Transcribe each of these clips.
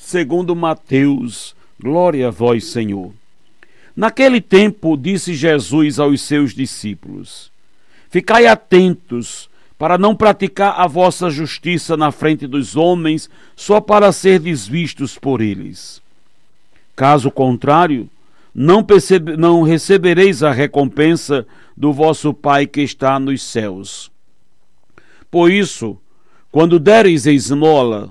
segundo Mateus. Glória a vós, Senhor. Naquele tempo, disse Jesus aos seus discípulos: Ficai atentos para não praticar a vossa justiça na frente dos homens, só para ser desvistos por eles. Caso contrário, não, percebe, não recebereis a recompensa do vosso Pai que está nos céus. Por isso, quando deres esmola,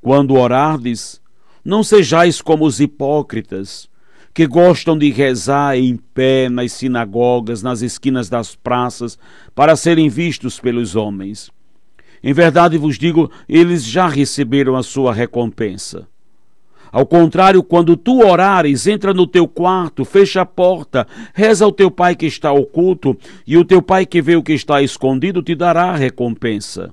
Quando orardes, não sejais como os hipócritas, que gostam de rezar em pé nas sinagogas, nas esquinas das praças, para serem vistos pelos homens. Em verdade vos digo, eles já receberam a sua recompensa. Ao contrário, quando tu orares, entra no teu quarto, fecha a porta, reza ao teu pai que está oculto, e o teu pai que vê o que está escondido te dará a recompensa.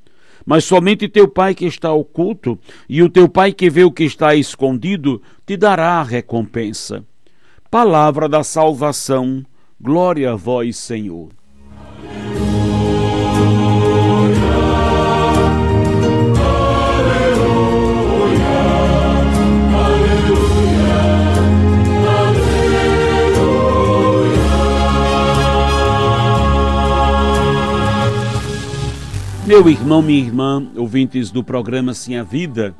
Mas somente teu pai que está oculto, e o teu pai que vê o que está escondido, te dará a recompensa. Palavra da salvação, glória a vós, Senhor. Meu irmão, minha irmã, ouvintes do programa Sim a Vida,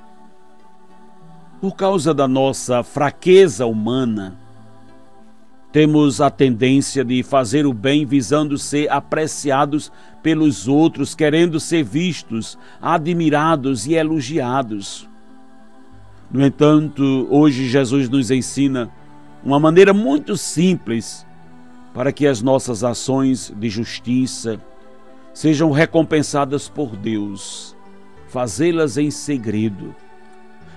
por causa da nossa fraqueza humana, temos a tendência de fazer o bem visando ser apreciados pelos outros, querendo ser vistos, admirados e elogiados. No entanto, hoje Jesus nos ensina uma maneira muito simples para que as nossas ações de justiça, sejam recompensadas por Deus, fazê-las em segredo,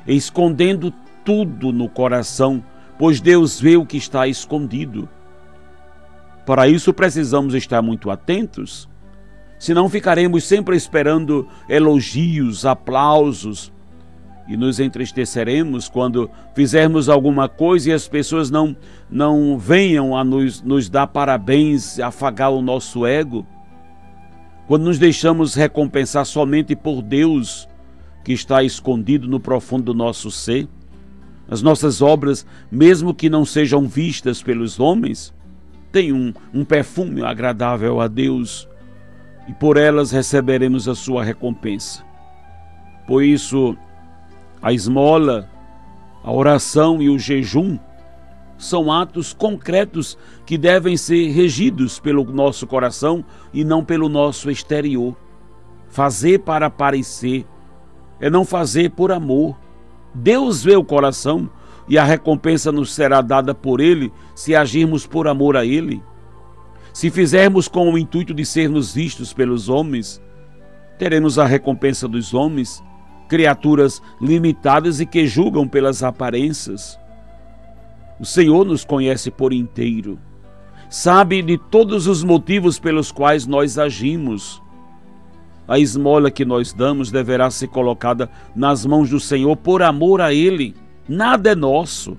escondendo tudo no coração, pois Deus vê o que está escondido. Para isso precisamos estar muito atentos, senão ficaremos sempre esperando elogios, aplausos, e nos entristeceremos quando fizermos alguma coisa e as pessoas não, não venham a nos, nos dar parabéns, afagar o nosso ego quando nos deixamos recompensar somente por Deus, que está escondido no profundo do nosso ser, as nossas obras, mesmo que não sejam vistas pelos homens, têm um, um perfume agradável a Deus e por elas receberemos a sua recompensa. Por isso, a esmola, a oração e o jejum são atos concretos que devem ser regidos pelo nosso coração e não pelo nosso exterior. Fazer para parecer é não fazer por amor. Deus vê o coração e a recompensa nos será dada por Ele se agirmos por amor a Ele. Se fizermos com o intuito de sermos vistos pelos homens, teremos a recompensa dos homens, criaturas limitadas e que julgam pelas aparências. O Senhor nos conhece por inteiro, sabe de todos os motivos pelos quais nós agimos. A esmola que nós damos deverá ser colocada nas mãos do Senhor por amor a Ele. Nada é nosso.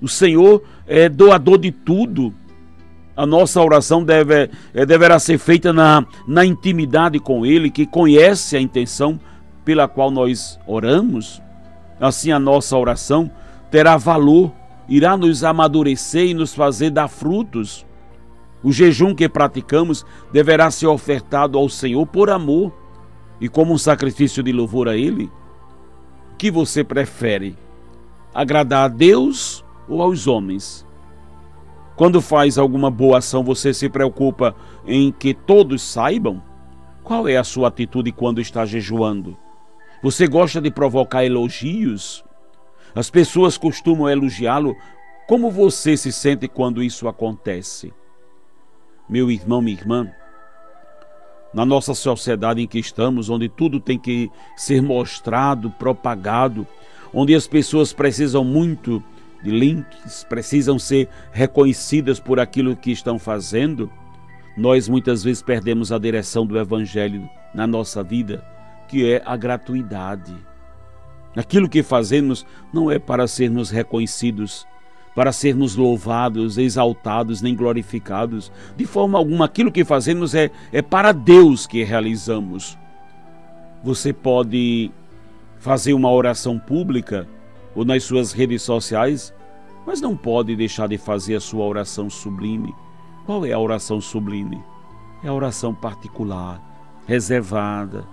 O Senhor é doador de tudo. A nossa oração deve, é, deverá ser feita na, na intimidade com Ele, que conhece a intenção pela qual nós oramos. Assim, a nossa oração terá valor, irá nos amadurecer e nos fazer dar frutos. O jejum que praticamos deverá ser ofertado ao Senhor por amor e como um sacrifício de louvor a Ele. O que você prefere? Agradar a Deus ou aos homens? Quando faz alguma boa ação, você se preocupa em que todos saibam? Qual é a sua atitude quando está jejuando? Você gosta de provocar elogios? As pessoas costumam elogiá-lo. Como você se sente quando isso acontece? Meu irmão, minha irmã, na nossa sociedade em que estamos, onde tudo tem que ser mostrado, propagado, onde as pessoas precisam muito de links precisam ser reconhecidas por aquilo que estão fazendo, nós muitas vezes perdemos a direção do Evangelho na nossa vida, que é a gratuidade. Aquilo que fazemos não é para sermos reconhecidos, para sermos louvados, exaltados, nem glorificados. De forma alguma, aquilo que fazemos é, é para Deus que realizamos. Você pode fazer uma oração pública ou nas suas redes sociais, mas não pode deixar de fazer a sua oração sublime. Qual é a oração sublime? É a oração particular, reservada,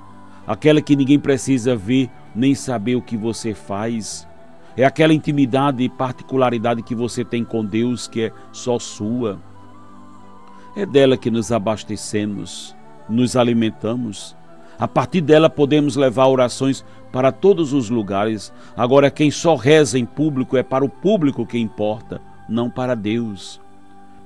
aquela que ninguém precisa ver nem saber o que você faz. É aquela intimidade e particularidade que você tem com Deus que é só sua. É dela que nos abastecemos, nos alimentamos. A partir dela podemos levar orações para todos os lugares. Agora, quem só reza em público é para o público que importa, não para Deus.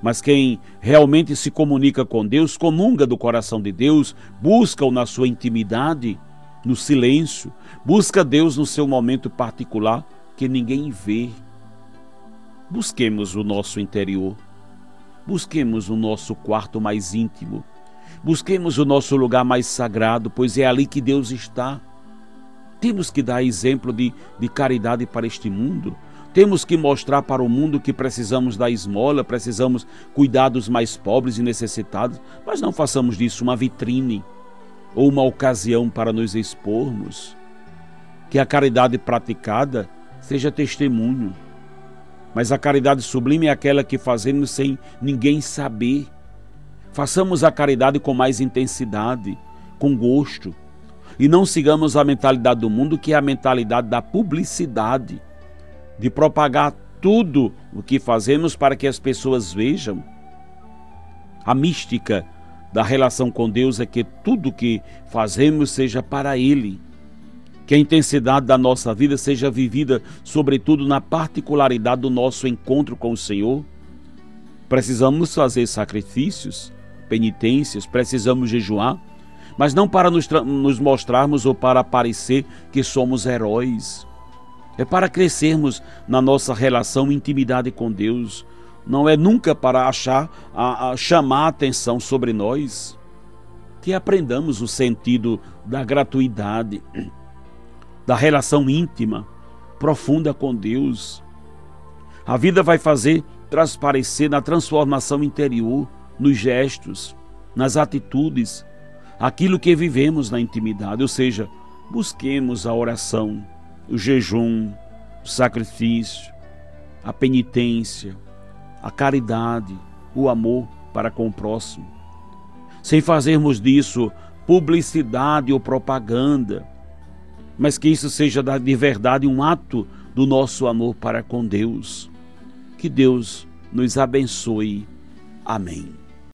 Mas quem realmente se comunica com Deus, comunga do coração de Deus, busca-o na sua intimidade, no silêncio, busca Deus no seu momento particular que ninguém vê. Busquemos o nosso interior, busquemos o nosso quarto mais íntimo, busquemos o nosso lugar mais sagrado, pois é ali que Deus está. Temos que dar exemplo de, de caridade para este mundo. Temos que mostrar para o mundo que precisamos da esmola, precisamos cuidar dos mais pobres e necessitados, mas não façamos disso uma vitrine ou uma ocasião para nos expormos. Que a caridade praticada seja testemunho. Mas a caridade sublime é aquela que fazemos sem ninguém saber. Façamos a caridade com mais intensidade, com gosto, e não sigamos a mentalidade do mundo, que é a mentalidade da publicidade, de propagar tudo o que fazemos para que as pessoas vejam. A mística da relação com Deus é que tudo que fazemos seja para Ele. Que a intensidade da nossa vida seja vivida, sobretudo, na particularidade do nosso encontro com o Senhor. Precisamos fazer sacrifícios, penitências, precisamos jejuar mas não para nos, nos mostrarmos ou para parecer que somos heróis. É para crescermos na nossa relação intimidade com Deus. Não é nunca para achar, a, a chamar a atenção sobre nós. Que aprendamos o sentido da gratuidade, da relação íntima, profunda com Deus. A vida vai fazer transparecer na transformação interior, nos gestos, nas atitudes, aquilo que vivemos na intimidade, ou seja, busquemos a oração, o jejum, o sacrifício, a penitência, a caridade, o amor para com o próximo. Sem fazermos disso publicidade ou propaganda, mas que isso seja de verdade um ato do nosso amor para com Deus. Que Deus nos abençoe. Amém.